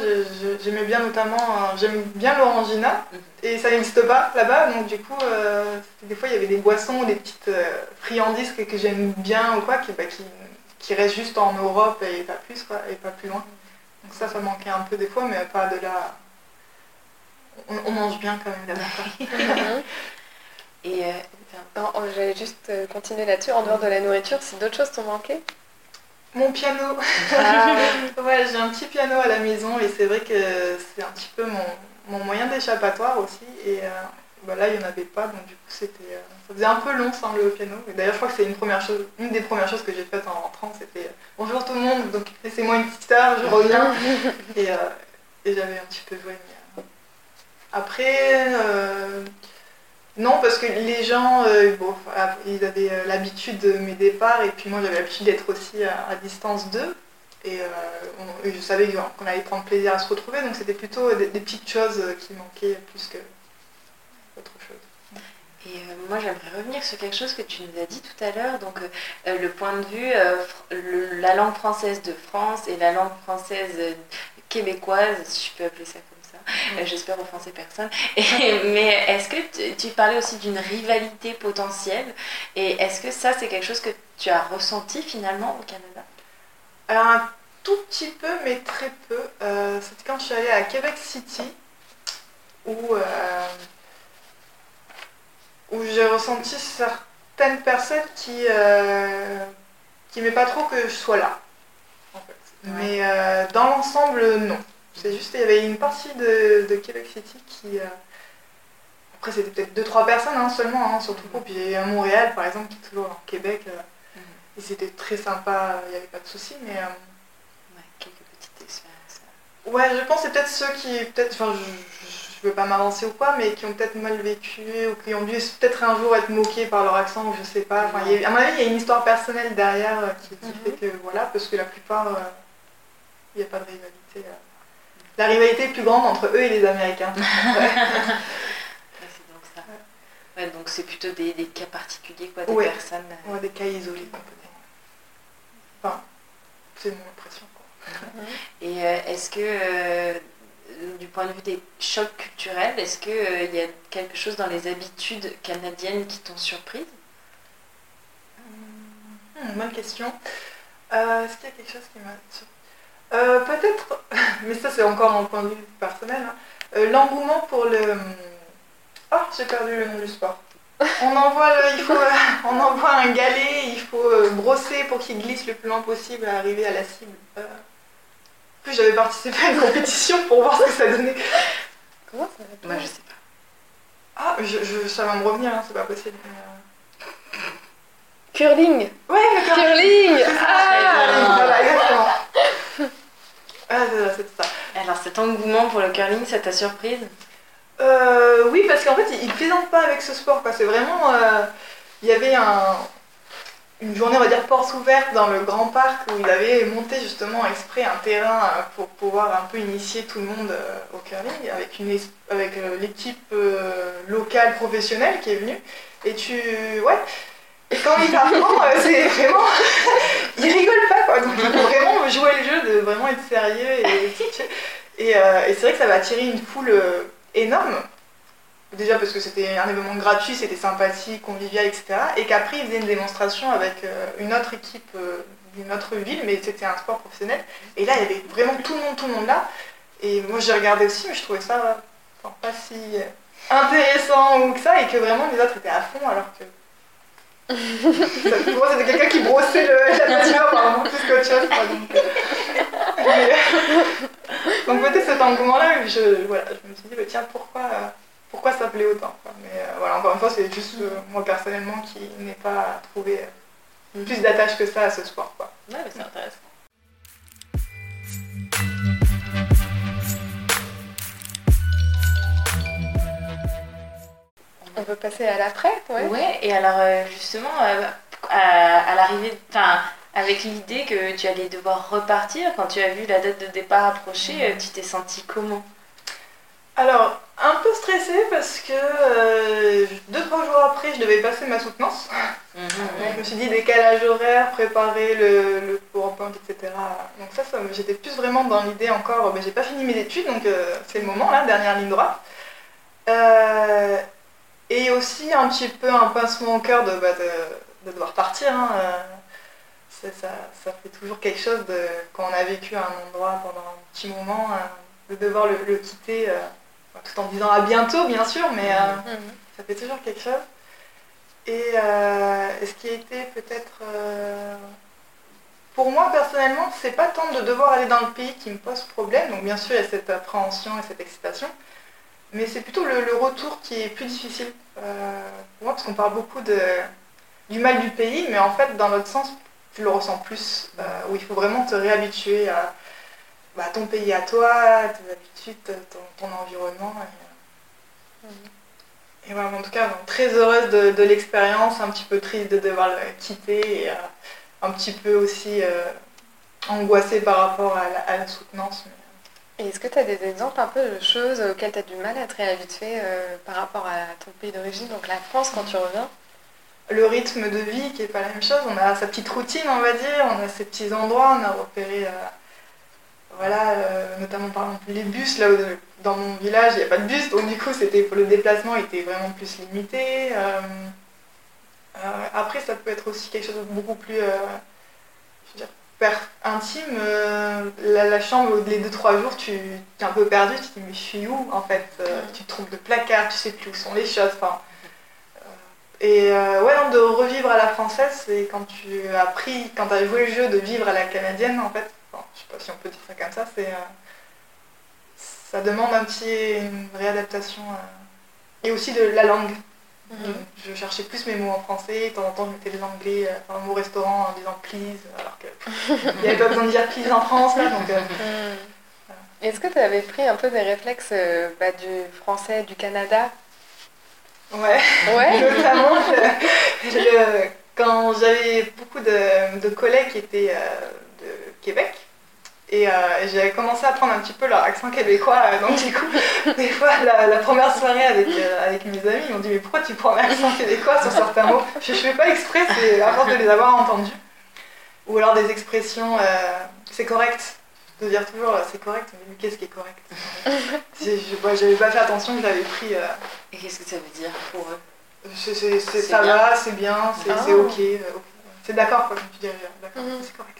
j'aimais bien notamment, euh, j'aime bien l'orangina, et ça n'existe pas là-bas, donc du coup, euh, des fois il y avait des boissons des petites euh, friandises que, j'aime bien ou quoi, qui, bah, qui, qui restent juste en Europe et pas plus, quoi, et pas plus loin. Donc ça, ça manquait un peu des fois, mais pas de là. On, mange bien quand même là-bas. [LAUGHS] Et oh, J'allais juste continuer là-dessus. En dehors de la nourriture, si d'autres choses t'ont manqué? Mon piano. Ah, [LAUGHS] Ouais, j'ai un petit piano à la maison et c'est vrai que c'est un petit peu mon, mon moyen d'échappatoire aussi. Et euh, bah là, il n'y en avait pas, donc du coup, c'était, euh, ça faisait un peu long sans le piano. Et d'ailleurs, je crois que c'est une, première chose, une des premières choses que j'ai faites en rentrant, c'était euh, bonjour tout le monde, donc laissez-moi une petite heure, je reviens. et euh, et j'avais un petit peu joué. mais, Après, non, parce que les gens, euh, ah, ils avaient euh, l'habitude de mes départs et puis moi j'avais l'habitude d'être aussi à, distance d'eux. Et, euh, je savais qu'on allait prendre plaisir à se retrouver, donc c'était plutôt des, petites choses qui manquaient plus que autre chose. Et moi, j'aimerais revenir sur quelque chose que tu nous as dit tout à l'heure, donc le point de vue, la langue française de France et la langue française québécoise, si je peux appeler ça comme Euh, J'espère offenser personne. Et- [LAUGHS] mais est-ce que tu, tu parlais aussi d'une rivalité potentielle? Et est-ce que ça, c'est quelque chose que tu as ressenti finalement au Canada? Alors un tout petit peu, mais très peu. Euh, C'était quand je suis allée à Québec City, où, euh, où j'ai ressenti certaines personnes qui euh, qui pas trop que je sois là. en fait. Mais dans l'ensemble, non. C'est juste, il y avait une partie de, de Québec City qui, euh, après c'était peut-être 2-3 personnes hein, seulement hein, sur tout le groupe. Puis à Montréal par exemple, qui est toujours en Québec, euh, et c'était très sympa, il n'y avait pas de soucis, mais... euh, Ouais, quelques petites expériences. Ouais, je pense que c'est peut-être ceux qui, peut-être, enfin, je, je veux pas m'avancer ou quoi, mais qui ont peut-être mal vécu ou qui ont dû peut-être un jour être moqués par leur accent ou je sais pas. Enfin, il y a- à mon avis, il y a une histoire personnelle derrière euh, qui, Mhm. fait que voilà, parce que la plupart, euh, il n'y a pas de rivalité. euh. La rivalité est plus grande entre eux et les Américains. [LAUGHS] C'est donc ça. Ouais, donc c'est plutôt des, des cas particuliers, quoi, des Ouais. personnes. euh, Ouais, des cas isolés complètement. Enfin, c'est mon impression. quoi. [LAUGHS] Et euh, est-ce que, euh, du point de vue des chocs culturels, est-ce qu'il y a quelque chose dans les habitudes canadiennes qui t'ont surprise? Hmm, bonne question. Euh, Est-ce qu'il y a quelque chose qui m'a... sur- Euh, Peut-être, [LAUGHS] mais ça c'est encore un point de vue personnel, hein. Euh, l'engouement pour le... Oh, j'ai perdu le nom du sport. [LAUGHS] On envoie, le- il faut, [LAUGHS] on envoie un galet, il faut euh, brosser pour qu'il glisse le plus loin possible à arriver à la cible. Euh, En plus, j'avais participé à une compétition pour voir ce que ça donnait. Comment ça s'appelle? Moi, je sais pas. Ah, je, je- ça va me revenir, hein, c'est pas possible. mais, Curling Ouais, d'accord. Curling Ah, voilà, exactement. Ah, ça. Alors cet engouement pour le curling, ça t'a surprise? Euh, oui, parce qu'en fait, ils ne plaisantent pas avec ce sport. C'est vraiment. euh, il y avait un- une journée, on va dire, porte ouverte dans le grand parc où ils avaient monté justement exprès un terrain euh, pour pouvoir un peu initier tout le monde euh, au curling avec, une, avec l'équipe locale professionnelle qui est venue. Et tu. Ouais. Et quand ils t'apprennent, euh, c'est vraiment. [LAUGHS] ils rigolent pas quoi. Donc il vraiment jouer le jeu, de vraiment être sérieux. Et, et, euh, et c'est vrai que ça va attirer une foule euh, énorme. Déjà parce que c'était un événement gratuit, c'était sympathique, convivial, etc. Et qu'après ils faisaient une démonstration avec une autre équipe d'une autre ville, mais c'était un sport professionnel. Et là il y avait vraiment tout le monde, tout le monde là. Et moi j'ai regardé aussi, mais je trouvais ça pas si intéressant ou que ça, et que vraiment les autres étaient à fond alors que. C'était quelqu'un qui brossait le, la patinoire apparemment plus qu'autre chose. quoi, donc, euh, euh, donc peut-être cet engouement-là, je, voilà, je me suis dit, bah, tiens, pourquoi, pourquoi ça plaît autant quoi. Mais euh, voilà, encore une fois, c'est juste euh, moi personnellement qui n'ai pas trouvé euh, plus d'attache que ça à ce sport. Quoi. Ouais, mais c'est intéressant. Peut passer à l'après, ouais. Ouais, et alors euh, justement, euh, à, à l'arrivée, enfin, avec l'idée que tu allais devoir repartir, quand tu as vu la date de départ approcher, euh, tu t'es senti comment? Alors, un peu stressée parce que euh, deux, trois jours après, je devais passer ma soutenance. [LAUGHS] Donc, je me suis dit décalage horaire, préparer le, le PowerPoint, etc. Donc ça, ça j'étais plus vraiment dans l'idée encore, mais j'ai pas fini mes études, donc euh, c'est le moment, là, dernière ligne droite. Euh, et aussi un petit peu un pincement au cœur de, bah, de, de devoir partir. hein, euh, ça, ça fait toujours quelque chose de, quand on a vécu à un endroit pendant un petit moment, euh, de devoir le, le quitter, euh, tout en disant à bientôt, bien sûr, mais... euh, Mhm. ça fait toujours quelque chose. Et euh, ce qui a été peut-être. euh, pour moi personnellement, c'est pas tant de devoir aller dans le pays qui me pose problème. Donc bien sûr, il y a cette appréhension et cette excitation. Mais c'est plutôt le, le retour qui est plus difficile euh, pour moi, parce qu'on parle beaucoup de, du mal du pays, mais en fait, dans l'autre sens, tu le ressens plus, euh, où il faut vraiment te réhabituer à bah, ton pays à toi, tes habitudes, ton, ton environnement. et, euh, et voilà, en tout cas, donc, très heureuse de, de l'expérience, un petit peu triste de devoir le quitter et un petit peu aussi angoissée par rapport à la, à la soutenance. mais- Et est-ce que tu as des exemples un peu de choses auxquelles tu as du mal à te réhabituer euh, par rapport à ton pays d'origine, donc la France, quand tu reviens? Le rythme de vie qui n'est pas la même chose, on a sa petite routine, on va dire, on a ses petits endroits, on a repéré, euh, voilà, euh, notamment par exemple les bus, là où dans mon village il n'y a pas de bus, donc du coup c'était le déplacement était vraiment plus limité. euh, euh, après ça peut être aussi quelque chose de beaucoup plus euh, je veux dire, per- intime. euh, la, la chambre, les 2-3 jours, tu es un peu perdu, tu te dis mais je suis où en fait Euh, Tu te trompes de placard, tu sais plus où sont les choses. enfin, et euh, ouais, non, de revivre à la française, c'est quand tu as appris, quand tu as joué le jeu de vivre à la canadienne, en fait, je sais pas si on peut dire ça comme ça, c'est, ça demande un petit, une réadaptation et aussi de la langue. Mhm. Je cherchais plus mes mots en français, de temps en temps je mettais des anglais euh, dans mon restaurant en disant please, alors qu'il n'y avait pas besoin de dire please en France là, donc euh, Mhm. Est-ce que tu avais pris un peu des réflexes euh, bah, du français du Canada? Ouais. Ouais. [LAUGHS] Notamment, je- je- quand j'avais beaucoup de, de collègues qui étaient de Québec, et euh, j'avais commencé à prendre un petit peu leur accent québécois, euh, donc du coup, [LAUGHS] des fois, la, la première soirée avec, euh, avec mes amis, ils m'ont dit Mais pourquoi tu prends un accent québécois sur certains mots? Je ne fais pas exprès, c'est à force de les avoir entendus. Ou alors des expressions euh, C'est correct. De dire toujours C'est correct, mais qu'est-ce qui est correct? [LAUGHS] Je- J'avais pas fait attention, je l'avais pris. euh, Et qu'est-ce que ça veut dire pour eux? ça bien. va, c'est bien, c'est, Ah. c'est ok. ok. C'est d'accord, quoi, comme tu dirais. D'accord, Mhm. c'est correct.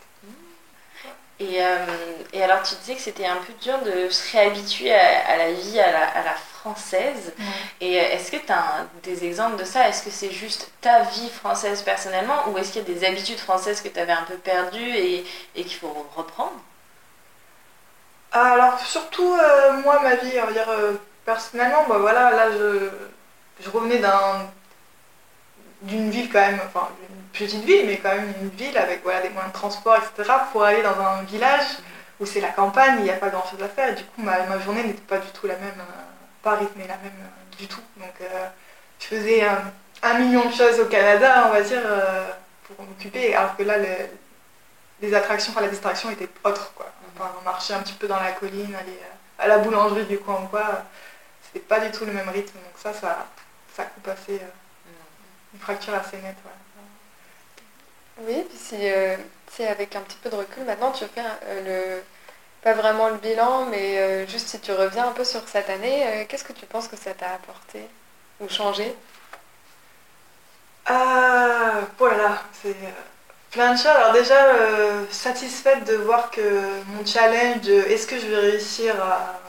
Et, euh, et alors tu disais que c'était un peu dur de se réhabituer à, à la vie à la, à la française. Et euh, est-ce que tu as des exemples de ça? Est-ce que c'est juste ta vie française personnellement? Ou est-ce qu'il y a des habitudes françaises que tu avais un peu perdues et, et qu'il faut reprendre? Alors, surtout, euh, moi, ma vie, on va dire, euh, personnellement, bah voilà, là, je, je revenais d'un, d'une ville quand même, enfin, petite ville, mais quand même une ville avec voilà, des moyens de transport, etc., pour aller dans un village où c'est la campagne, il n'y a pas grand-chose à faire, et du coup, ma, ma journée n'était pas du tout la même, euh, pas rythmée la même euh, du tout. Donc, euh, je faisais un million de choses au Canada, on va dire, pour m'occuper, alors que là, le- les attractions, enfin, la distraction était autre, quoi. Enfin, marcher un petit peu dans la colline, aller à la boulangerie du coin ou quoi, c'était pas du tout le même rythme, donc ça, ça, ça coupe assez, euh, une fracture assez nette, ouais. Oui, puis si, euh, avec un petit peu de recul, maintenant tu fais euh, le, pas vraiment le bilan, mais euh, juste si tu reviens un peu sur cette année, qu'est-ce que tu penses que ça t'a apporté ou changé? Ah, oh là là, c'est plein de choses. Alors déjà, satisfaite de voir que mon challenge est-ce que je vais réussir à,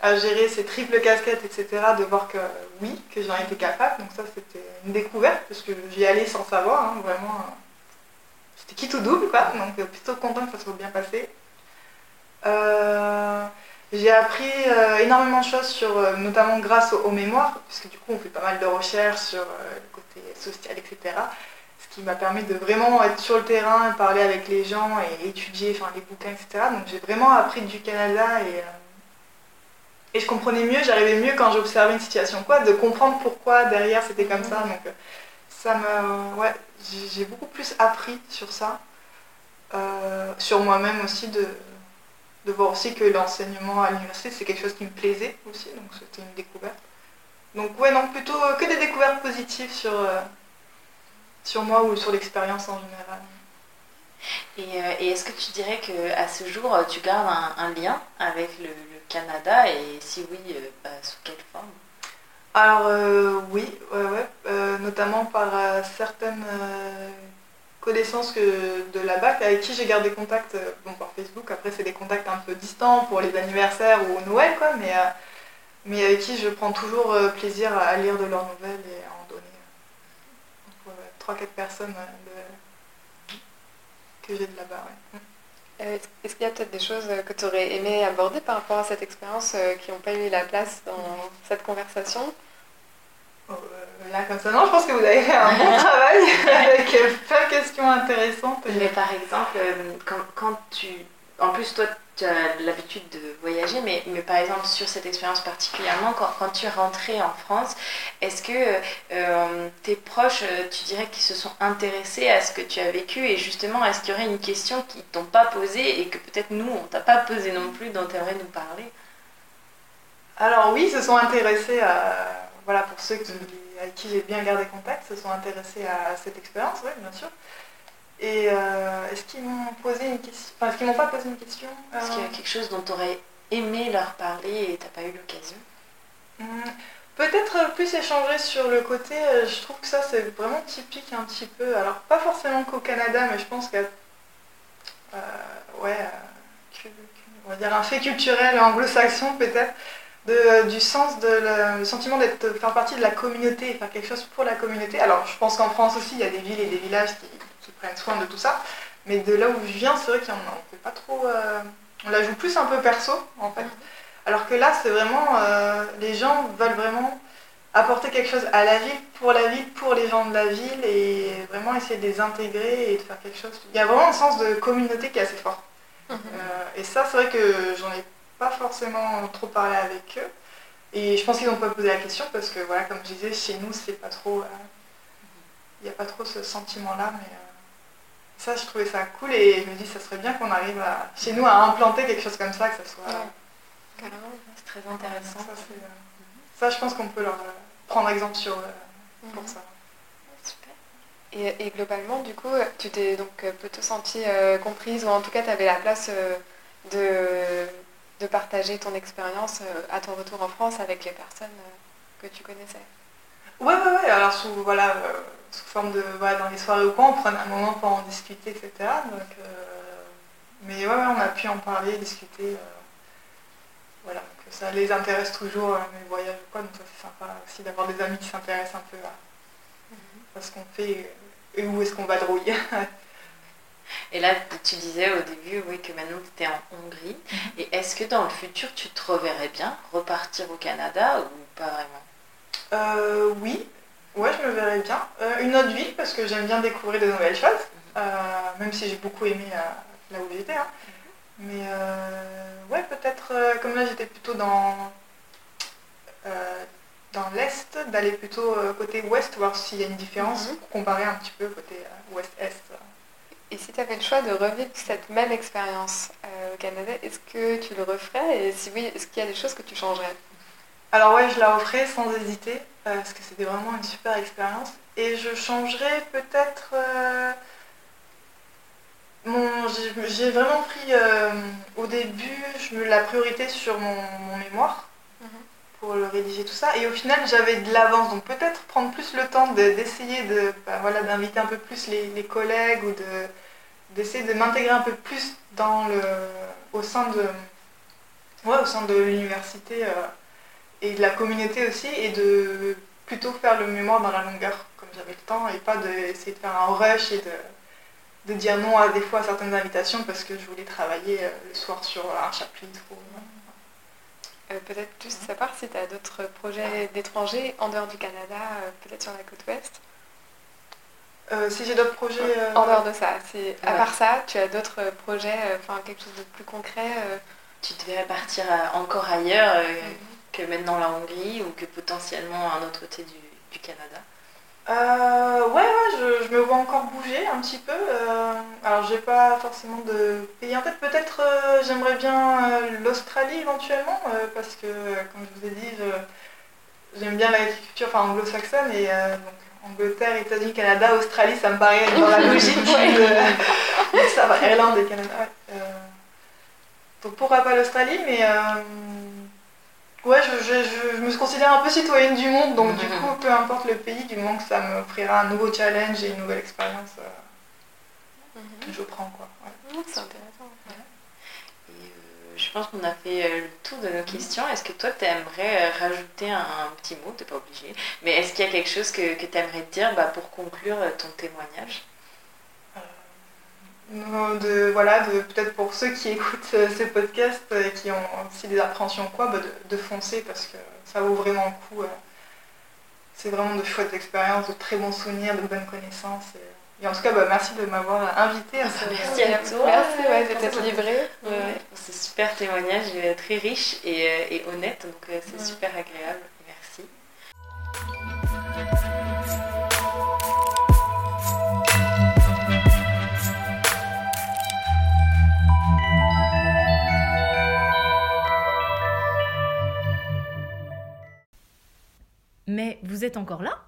à gérer ces triples casquettes, etc., de voir que oui, que j'en étais capable. Donc ça, c'était une découverte, parce que j'y allais sans savoir, hein, vraiment. C'était qui tout double, quoi. Donc euh, plutôt content que ça soit bien passé. Euh, j'ai appris euh, énormément de choses, sur, euh, notamment grâce aux, aux mémoires, puisque du coup on fait pas mal de recherches sur le côté social, etc. Ce qui m'a permis de vraiment être sur le terrain, parler avec les gens et étudier enfin, les bouquins, etc. Donc j'ai vraiment appris du Canada et, et je comprenais mieux, j'arrivais mieux quand j'observais une situation, quoi, de comprendre pourquoi derrière c'était comme ça. Donc euh, ça. Ouais, j'ai beaucoup plus appris sur ça. Euh, sur moi-même aussi de, de voir aussi que l'enseignement à l'université c'est quelque chose qui me plaisait aussi, donc c'était une découverte. Donc ouais, non, plutôt euh, que des découvertes positives sur, euh, sur moi ou sur l'expérience en général. Et, est-ce que tu dirais qu'à ce jour, tu gardes un, lien avec le, Canada et si oui, bah, sous quelle forme? Alors euh, oui, ouais, ouais, euh, notamment par euh, certaines connaissances que, de la BAC avec qui j'ai gardé contact bon, par Facebook. Après, c'est des contacts un peu distants pour les anniversaires ou Noël, quoi, mais, mais avec qui je prends toujours plaisir à lire de leurs nouvelles et à en donner. Donc, ouais, 3-4 personnes que j'ai de là-bas. Euh, Est-ce qu'il y a peut-être des choses que tu aurais aimé aborder par rapport à cette expérience qui n'ont pas eu la place dans cette conversation? Là, comme ça, non, je pense que vous avez fait un bon [LAUGHS] travail avec euh, plein de questions intéressantes. Mais par exemple, euh, quand, quand tu... En plus, toi, tu as l'habitude de voyager, mais, mais par exemple, sur cette expérience particulièrement, quand, quand tu es rentré en France, est-ce que euh, tes proches, euh, tu dirais qu'ils se sont intéressés à ce que tu as vécu Et justement, est-ce qu'il y aurait une question qu'ils t'ont pas posée et que peut-être nous, on t'a pas posée non plus, dont tu aimerais nous parler? Alors oui, ils se sont intéressés à... Voilà, pour ceux qui, avec qui j'ai bien gardé contact, se sont intéressés à cette expérience, oui, bien sûr. Et euh, est-ce qu'ils m'ont posé une question Enfin, est-ce qu'ils m'ont pas posé une question Est-ce qu'il y a Euh, quelque chose dont tu aurais aimé leur parler et t'as pas eu l'occasion? Hmm, Peut-être plus échanger sur le côté, euh, je trouve que ça c'est vraiment typique un petit peu, alors pas forcément qu'au Canada, mais je pense qu'il y a euh, ouais, euh, on va dire un fait culturel anglo-saxon peut-être, de- du sens de le, le sentiment d'être faire partie de la communauté, faire quelque chose pour la communauté. Alors je pense qu'en France aussi il y a des villes et des villages qui, qui prennent soin de tout ça, mais de là où je viens c'est vrai qu'on ne fait pas trop, euh, on la joue plus un peu perso en fait. Alors que là, c'est vraiment, euh, les gens veulent vraiment apporter quelque chose à la ville, pour la ville, pour les gens de la ville et vraiment essayer de les intégrer et de faire quelque chose. Il y a vraiment un sens de communauté qui est assez fort. Euh, et ça, c'est vrai que j'en ai pas forcément trop parlé avec eux. Et je pense qu'ils n'ont pas posé la question parce que, voilà, comme je disais, chez nous, c'est pas trop. euh, Il n'y a pas trop ce sentiment-là, mais euh, ça, je trouvais ça cool et je me dis, ça serait bien qu'on arrive à, chez nous à implanter quelque chose comme ça, que ça soit. Ouais. Carrément. C'est très intéressant. Ça, euh, je pense qu'on peut leur euh, prendre exemple sur, euh, pour ça. Super. Et, et globalement, du coup, tu t'es donc euh, plutôt sentie euh, comprise, ou en tout cas, tu avais la place euh, de, de partager ton expérience euh, à ton retour en France avec les personnes euh, que tu connaissais. Ouais, ouais, ouais. Alors, sous, voilà, euh, sous forme de. Voilà, dans les soirées ou quoi, on prenait un moment pour en discuter, etc. Donc, euh, mais ouais, ouais, on a pu en parler, discuter. euh, voilà, donc ça les intéresse toujours, mes voyages ou quoi. Donc, ça, c'est sympa aussi d'avoir des amis qui s'intéressent un peu à, à ce qu'on fait et où est-ce qu'on va drouiller. [LAUGHS] Et là, tu disais au début oui, que maintenant tu étais en Hongrie. Et est-ce que dans le futur, tu te reverrais bien repartir au Canada ou pas vraiment? Euh, oui, ouais, je me verrais bien. Euh, une autre ville, parce que j'aime bien découvrir de nouvelles choses, euh, même si j'ai beaucoup aimé euh, là où j'étais. hein. Mais euh, ouais, peut-être, euh, comme là j'étais plutôt dans, euh, dans l'Est, d'aller plutôt euh, côté Ouest, voir s'il y a une différence, Mhm. pour comparer un petit peu côté euh, Ouest-Est. Et si tu avais le choix de revivre cette même expérience euh, au Canada, est-ce que tu le referais Et si oui, est-ce qu'il y a des choses que tu changerais? Alors ouais, je la referai sans hésiter, euh, parce que c'était vraiment une super expérience. Et je changerais peut-être... euh, mon- j'ai- vraiment pris au début je me, la priorité sur mon, mon mémoire Mhm. Pour le rédiger tout ça. Et au final, j'avais de l'avance, donc peut-être prendre plus le temps de- d'essayer de, bah, voilà, d'inviter un peu plus les, les collègues ou de d'essayer de m'intégrer un peu plus dans le, au sein de, ouais, de l'université euh, et de la communauté aussi, et de plutôt faire le mémoire dans la longueur, comme j'avais le temps, et pas d'essayer de faire un rush et de, de dire non à des fois à certaines invitations parce que je voulais travailler euh, le soir sur un chapitre. ou- Euh, Peut-être juste savoir si tu as d'autres projets d'étrangers en dehors du Canada, euh, peut-être sur la côte ouest. Euh, si j'ai d'autres projets. euh, En dehors de ça, si, à part ça, tu as d'autres projets, euh, enfin quelque chose de plus concret euh, Tu devrais partir à- encore ailleurs euh, que maintenant la Hongrie ou que potentiellement un autre côté du, du Canada Euh, ouais, ouais, je, je me vois encore bouger un petit peu. euh, alors, j'ai pas forcément de pays en tête. Peut-être euh, j'aimerais bien euh, l'Australie éventuellement, euh, parce que, comme je vous ai dit, j'aime bien l'agriculture enfin, anglo-saxonne. Et donc, Angleterre, États-Unis, Canada, Australie, ça me paraît être dans la [LAUGHS] logique de, ça. va, Irlande et Canada. ouais. Donc, pourquoi pas l'Australie, mais. Ouais, je, je- je- je me considère un peu citoyenne du monde, donc du Mhm. coup, peu importe le pays, du moment que ça me offrira un nouveau challenge et une nouvelle expérience, euh, je prends quoi. ouais. Mhm, C'est intéressant. Et euh, je pense qu'on a fait euh, le tour de nos questions. Est-ce que toi, tu aimerais rajouter un, un petit mot? T'es pas obligé. Mais est-ce qu'il y a quelque chose que, que tu aimerais dire bah, pour conclure ton témoignage? De, voilà, de, peut-être pour ceux qui écoutent euh, ces podcasts euh, et qui ont aussi des appréhensions quoi, bah, de, de foncer parce que ça vaut vraiment le coup. euh. C'est vraiment de chouettes expériences, de très bons souvenirs, de bonnes connaissances. Et, et en tout cas, bah, merci de m'avoir invité à ce Merci à toi. Merci ouais, ce- livré. Ouais, pour ce super témoignage euh, très riche et, euh, et honnête. Donc euh, c'est super agréable. Merci. Mais vous êtes encore là?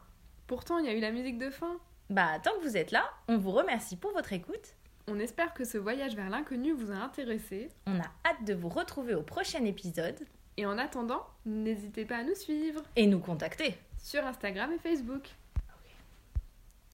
Pourtant, il y a eu la musique de fin. Bah tant que vous êtes là, on vous remercie pour votre écoute. On espère que ce voyage vers l'inconnu vous a intéressé. On a hâte de vous retrouver au prochain épisode Et en attendant, n'hésitez pas à nous suivre et nous contacter. sur Instagram et Facebook.